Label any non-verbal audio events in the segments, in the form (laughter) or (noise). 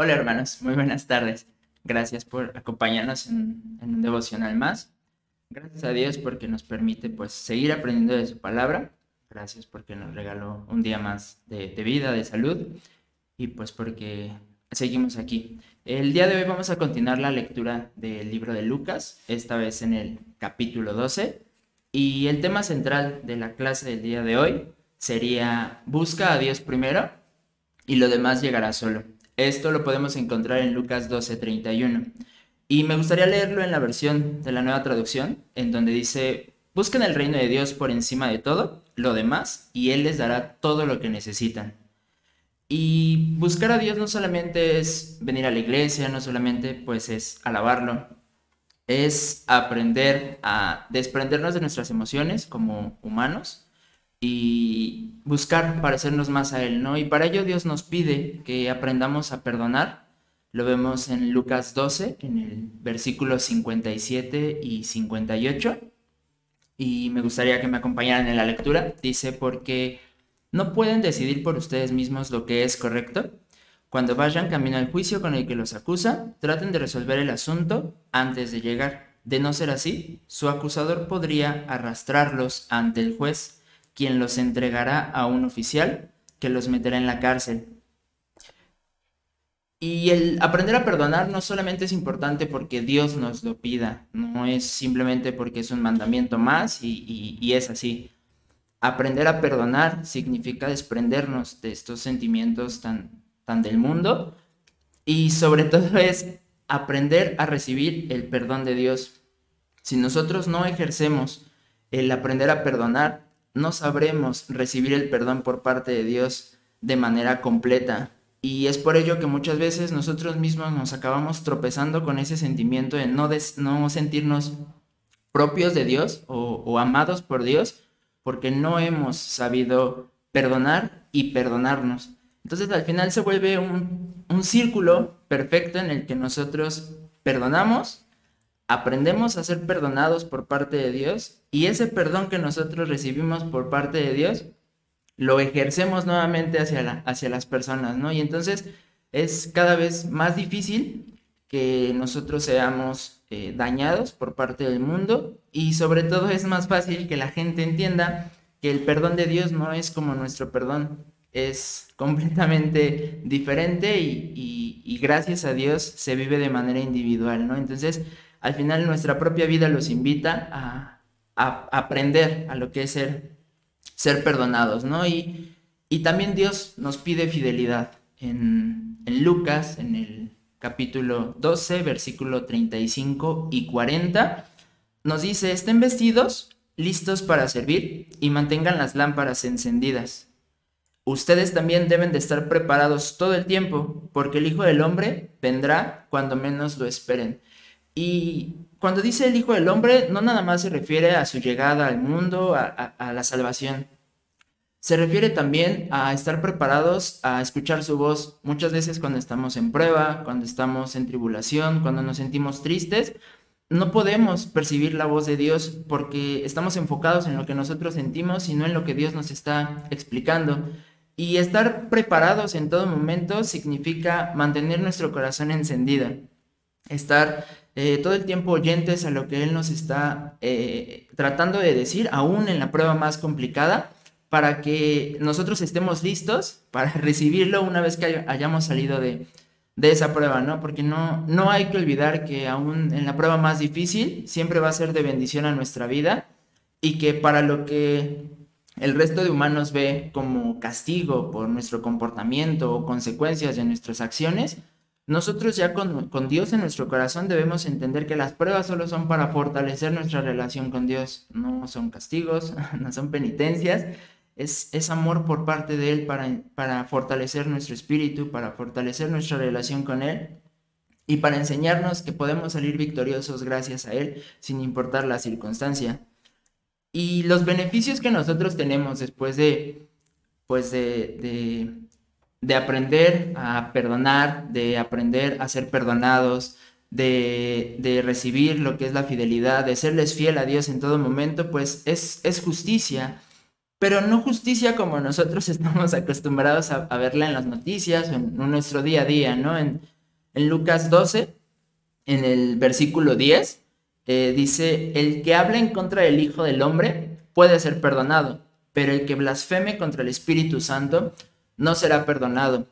Hola hermanos, muy buenas tardes. Gracias por acompañarnos en, un devocional más. Gracias a Dios porque nos permite pues seguir aprendiendo de su palabra. Gracias porque nos regaló un día más de, de vida, de salud y pues porque seguimos aquí. El día de hoy vamos a continuar la lectura del libro de Lucas, esta vez en el capítulo 12. Y el tema central de la clase del día de hoy sería busca a Dios primero y lo demás llegará solo. Esto lo podemos encontrar en Lucas 12:31. Y me gustaría leerlo en la versión de la nueva traducción, en donde dice, busquen el reino de Dios por encima de todo, lo demás, y Él les dará todo lo que necesitan. Y buscar a Dios no solamente es venir a la iglesia, no solamente pues es alabarlo, es aprender a desprendernos de nuestras emociones como humanos y buscar parecernos más a Él, ¿no? Y para ello Dios nos pide que aprendamos a perdonar. Lo vemos en Lucas 12, en el versículo 57 y 58. Y me gustaría que me acompañaran en la lectura. Dice, porque no pueden decidir por ustedes mismos lo que es correcto. Cuando vayan camino al juicio con el que los acusa, traten de resolver el asunto antes de llegar. De no ser así, su acusador podría arrastrarlos ante el juez, quien los entregará a un oficial que los meterá en la cárcel. Y el aprender a perdonar no solamente es importante porque Dios nos lo pida, no es simplemente porque es un mandamiento más y, y es así aprender a perdonar significa desprendernos de estos sentimientos tan, tan del mundo y sobre todo es aprender a recibir el perdón de Dios. Si nosotros no ejercemos el aprender a perdonar, no sabremos recibir el perdón por parte de Dios de manera completa. Y es por ello que muchas veces nosotros mismos nos acabamos tropezando con ese sentimiento de no, no sentirnos propios de Dios o, amados por Dios porque no hemos sabido perdonar y perdonarnos. Entonces al final se vuelve un, círculo perfecto en el que nosotros perdonamos, aprendemos a ser perdonados por parte de Dios y ese perdón que nosotros recibimos por parte de Dios lo ejercemos nuevamente hacia, hacia las personas, ¿no? Y entonces es cada vez más difícil que nosotros seamos eh, dañados por parte del mundo y sobre todo es más fácil que la gente entienda que el perdón de Dios no es como nuestro perdón, es completamente diferente y, gracias a Dios se vive de manera individual, ¿no? Entonces, al final nuestra propia vida los invita a, aprender a lo que es ser, ser perdonados, ¿no? Y, y también Dios nos pide fidelidad. En, en Lucas, en el capítulo 12, versículo 35 y 40, nos dice, estén vestidos, listos para servir y mantengan las lámparas encendidas. Ustedes también deben de estar preparados todo el tiempo, porque el Hijo del Hombre vendrá cuando menos lo esperen. Y cuando dice el Hijo del Hombre, no nada más se refiere a su llegada al mundo, a, a la salvación, se refiere también a estar preparados a escuchar su voz muchas veces cuando estamos en prueba, cuando estamos en tribulación, cuando nos sentimos tristes. No podemos percibir la voz de Dios porque estamos enfocados en lo que nosotros sentimos y no en lo que Dios nos está explicando. Y estar preparados en todo momento significa mantener nuestro corazón encendido, estar eh, todo el tiempo oyentes a lo que Él nos está eh, tratando de decir, aún en la prueba más complicada para que nosotros estemos listos para (laughs) recibirlo una vez que hayamos salido de, esa prueba, ¿no? Porque no, no hay que olvidar que aún en la prueba más difícil siempre va a ser de bendición a nuestra vida y que para lo que el resto de humanos ve como castigo por nuestro comportamiento o consecuencias de nuestras acciones, nosotros ya con, Dios en nuestro corazón debemos entender que las pruebas solo son para fortalecer nuestra relación con Dios, no son castigos, (laughs) no son penitencias, es, amor por parte de Él para, para fortalecer nuestro espíritu, para fortalecer nuestra relación con Él y para enseñarnos que podemos salir victoriosos gracias a Él sin importar la circunstancia. Y los beneficios que nosotros tenemos después de, pues de, aprender a perdonar, de aprender a ser perdonados, de, de, recibir lo que es la fidelidad, de serles fiel a Dios en todo momento, pues es, es justicia pero no justicia como nosotros (laughs) estamos acostumbrados a, verla en las noticias o en, nuestro día a día, ¿no? En, en, Lucas 12, en el versículo 10, eh, dice, el que habla en contra del Hijo del Hombre puede ser perdonado, pero el que blasfeme contra el Espíritu Santo no será perdonado.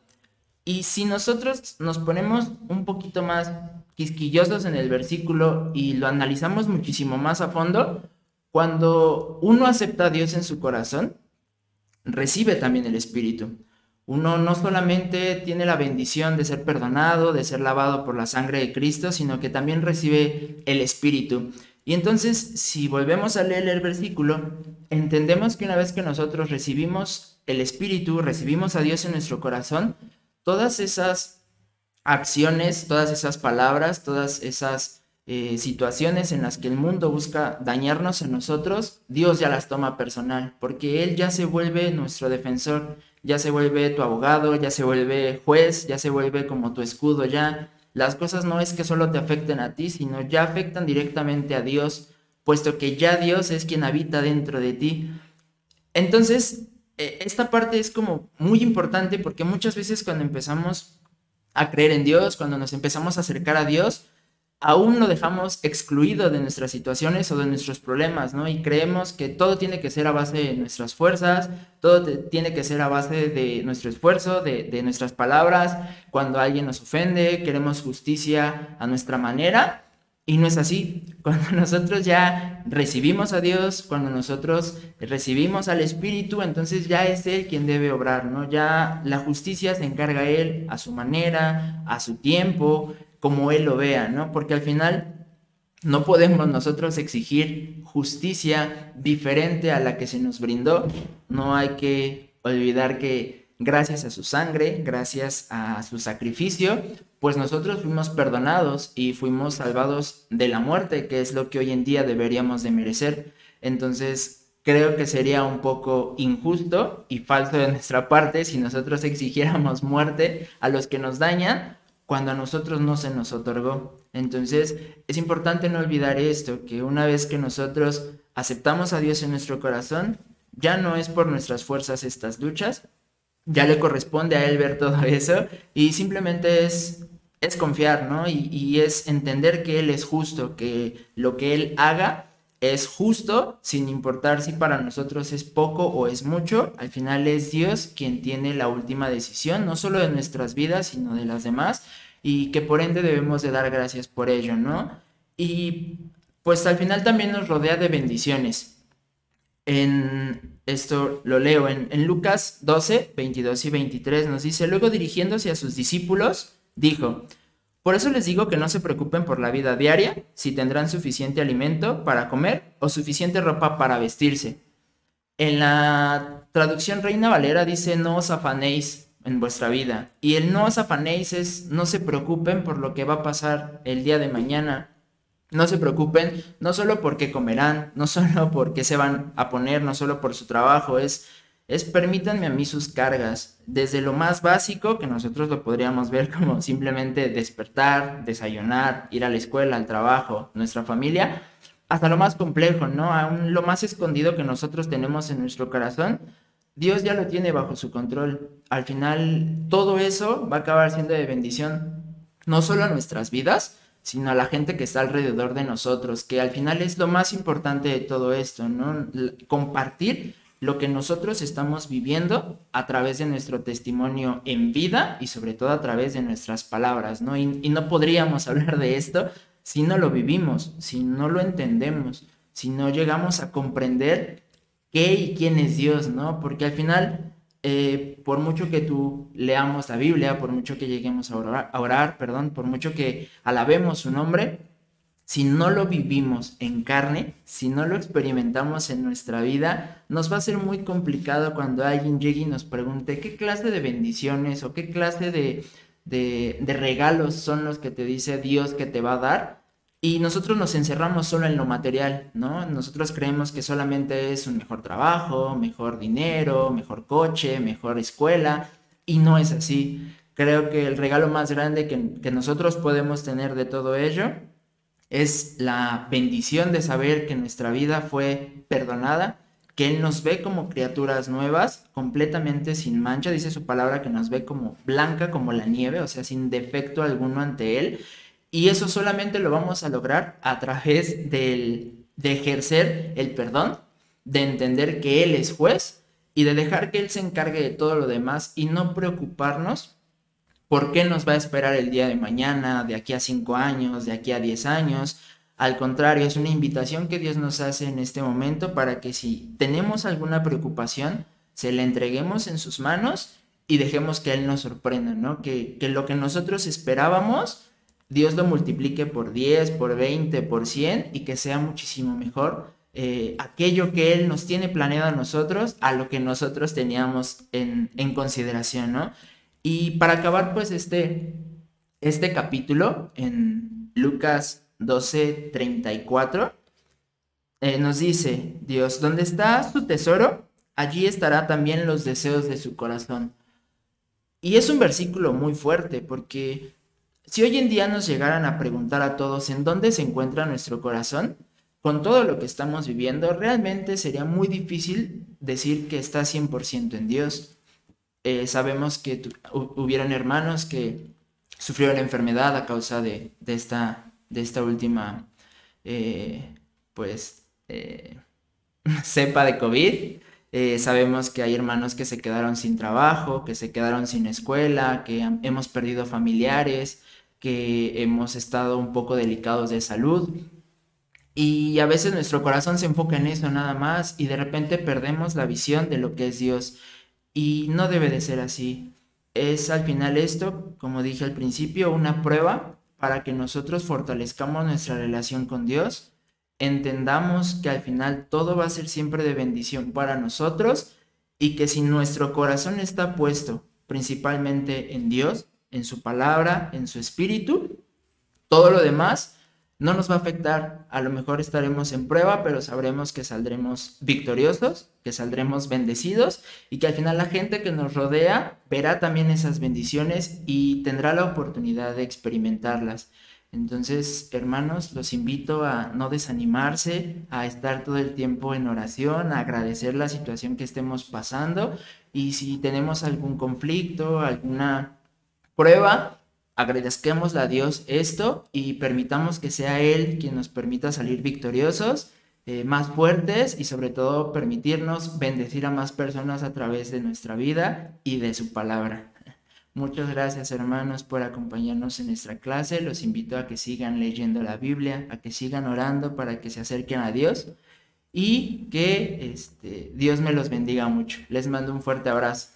Y si nosotros nos ponemos un poquito más quisquillosos en el versículo y lo analizamos muchísimo más a fondo, cuando uno acepta a Dios en su corazón, recibe también el Espíritu. Uno no solamente tiene la bendición de ser perdonado, de ser lavado por la sangre de Cristo, sino que también recibe el Espíritu. Y entonces, si volvemos a leer el versículo, entendemos que una vez que nosotros recibimos el Espíritu, recibimos a Dios en nuestro corazón, todas esas acciones, todas esas palabras, todas esas eh, situaciones en las que el mundo busca dañarnos a nosotros, Dios ya las toma personal, porque Él ya se vuelve nuestro defensor, ya se vuelve tu abogado, ya se vuelve juez, ya se vuelve como tu escudo, ya las cosas no es que solo te afecten a ti, sino ya afectan directamente a Dios, puesto que ya Dios es quien habita dentro de ti. Entonces, eh, esta parte es como muy importante porque muchas veces cuando empezamos a creer en Dios, cuando nos empezamos a acercar a Dios, aún lo dejamos excluido de nuestras situaciones o de nuestros problemas, ¿no? Y creemos que todo tiene que ser a base de nuestras fuerzas, todo tiene que ser a base de nuestro esfuerzo, de, nuestras palabras. Cuando alguien nos ofende, queremos justicia a nuestra manera y no es así. (laughs) Cuando nosotros ya recibimos a Dios, cuando nosotros recibimos al Espíritu, entonces ya es Él quien debe obrar, ¿no? Ya la justicia se encarga Él a su manera, a su tiempo, como Él lo vea, ¿no? Porque al final no podemos nosotros exigir justicia diferente a la que se nos brindó. No hay que olvidar que gracias a su sangre, gracias a su sacrificio, pues nosotros fuimos perdonados y fuimos salvados de la muerte, que es lo que hoy en día deberíamos de merecer. Entonces, creo que sería un poco injusto y falso de nuestra parte si nosotros exigiéramos muerte a los que nos dañan cuando a nosotros no se nos otorgó. Entonces, es importante no olvidar esto, que una vez que nosotros aceptamos a Dios en nuestro corazón, ya no es por nuestras fuerzas estas luchas, ya le corresponde a él ver todo (laughs) eso y simplemente es, es confiar, ¿no? Y, y, es entender que él es justo, que lo que él haga es justo, sin importar si para nosotros es poco o es mucho, al final es Dios quien tiene la última decisión, no solo de nuestras vidas, sino de las demás, y que por ende debemos de dar gracias por ello, ¿no? Y pues al final también nos rodea de bendiciones en esto lo leo en, Lucas 12, 22 y 23, nos dice, luego dirigiéndose a sus discípulos, dijo, por eso les digo que no se preocupen por la vida diaria, si tendrán suficiente alimento para comer o suficiente ropa para vestirse. En la traducción Reina Valera dice, no os afanéis en vuestra vida. Y el no os afanéis es, no se preocupen por lo que va a pasar el día de mañana no se preocupen, no solo porque comerán, no solo porque se van a poner, no solo por su trabajo, es, es permítanme a mí sus cargas, desde lo más básico, que nosotros lo podríamos ver como (laughs) simplemente despertar, desayunar, ir a la escuela, al trabajo, nuestra familia, hasta lo más complejo, ¿no? Aún lo más escondido que nosotros tenemos en nuestro corazón, Dios ya lo tiene bajo su control. Al final, todo eso va a acabar siendo de bendición, no solo a nuestras vidas, sino a la gente que está alrededor de nosotros, que al final es lo más importante de todo esto, ¿no? Compartir lo que nosotros estamos viviendo a través de nuestro testimonio en vida y sobre todo a través de nuestras palabras, ¿no? Y, no podríamos (laughs) hablar de esto si no lo vivimos, si no lo entendemos, si no llegamos a comprender qué y quién es Dios, ¿no? Porque al final eh, por mucho que tú leamos la Biblia, por mucho que lleguemos a orar, a orar, perdón, por mucho que alabemos su nombre, si no lo vivimos en carne, si no lo experimentamos en nuestra vida, nos va a ser muy complicado cuando alguien llegue y nos pregunte qué clase de bendiciones o qué clase de, de, regalos son los que te dice Dios que te va a dar y nosotros nos encerramos solo en lo material, ¿no? Nosotros creemos que solamente es un mejor trabajo, mejor dinero, mejor coche, mejor escuela, y no es así. Creo que el regalo más grande que, nosotros podemos tener de todo ello es la bendición de saber que nuestra vida fue perdonada, que Él nos ve como criaturas nuevas, completamente sin mancha, dice su palabra que nos ve como blanca como la nieve, o sea, sin defecto alguno ante Él. Y eso solamente lo vamos a lograr a través del, de ejercer el perdón, de entender que Él es juez y de dejar que Él se encargue de todo lo demás y no preocuparnos por qué nos va a esperar el día de mañana, de aquí a cinco años, de aquí a diez años, al contrario, es una invitación que Dios nos hace en este momento para que si tenemos alguna preocupación, se la entreguemos en sus manos y dejemos que Él nos sorprenda, ¿no? Que, lo que nosotros esperábamos, Dios lo multiplique por 10, por 20, por 100 y que sea muchísimo mejor eh, aquello que Él nos tiene planeado a nosotros a lo que nosotros teníamos en, en consideración, ¿no? Y para acabar, pues, este, este capítulo en Lucas 12:34, eh, nos dice, Dios, donde está su tesoro, allí estará también los deseos de su corazón. Y es un versículo muy fuerte porque si hoy en día nos llegaran a preguntar a todos en dónde se encuentra nuestro corazón, con todo lo que estamos viviendo, realmente sería muy difícil decir que está 100% en Dios. Eh, sabemos que hubieron hermanos que sufrieron enfermedad a causa de, esta última, eh, pues, eh, (laughs) cepa de COVID. Sabemos que hay hermanos que se quedaron sin trabajo, que se quedaron sin escuela, que hemos perdido familiares, que hemos estado un poco delicados de salud. Y a veces nuestro corazón se enfoca en eso nada más y de repente perdemos la visión de lo que es Dios. Y no debe de ser así. Es al final esto, como dije al principio, una prueba para que nosotros fortalezcamos nuestra relación con Dios, entendamos que al final todo va a ser siempre de bendición para nosotros y que si nuestro corazón está puesto principalmente en Dios, en su palabra, en su espíritu, todo lo demás no nos va a afectar. A lo mejor estaremos en prueba, pero sabremos que saldremos victoriosos, que saldremos bendecidos y que al final la gente que nos rodea verá también esas bendiciones y tendrá la oportunidad de experimentarlas. Entonces, hermanos, los invito a no desanimarse, a estar todo el tiempo en oración, a agradecer la situación que estemos pasando y si tenemos algún conflicto, alguna prueba, agradezcamos a Dios esto y permitamos que sea Él quien nos permita salir victoriosos, eh, más fuertes y sobre todo permitirnos bendecir a más personas a través de nuestra vida y de su palabra. Muchas gracias hermanos por acompañarnos en nuestra clase. Los invito a que sigan leyendo la Biblia, a que sigan orando para que se acerquen a Dios y que este, Dios me los bendiga mucho. Les mando un fuerte abrazo.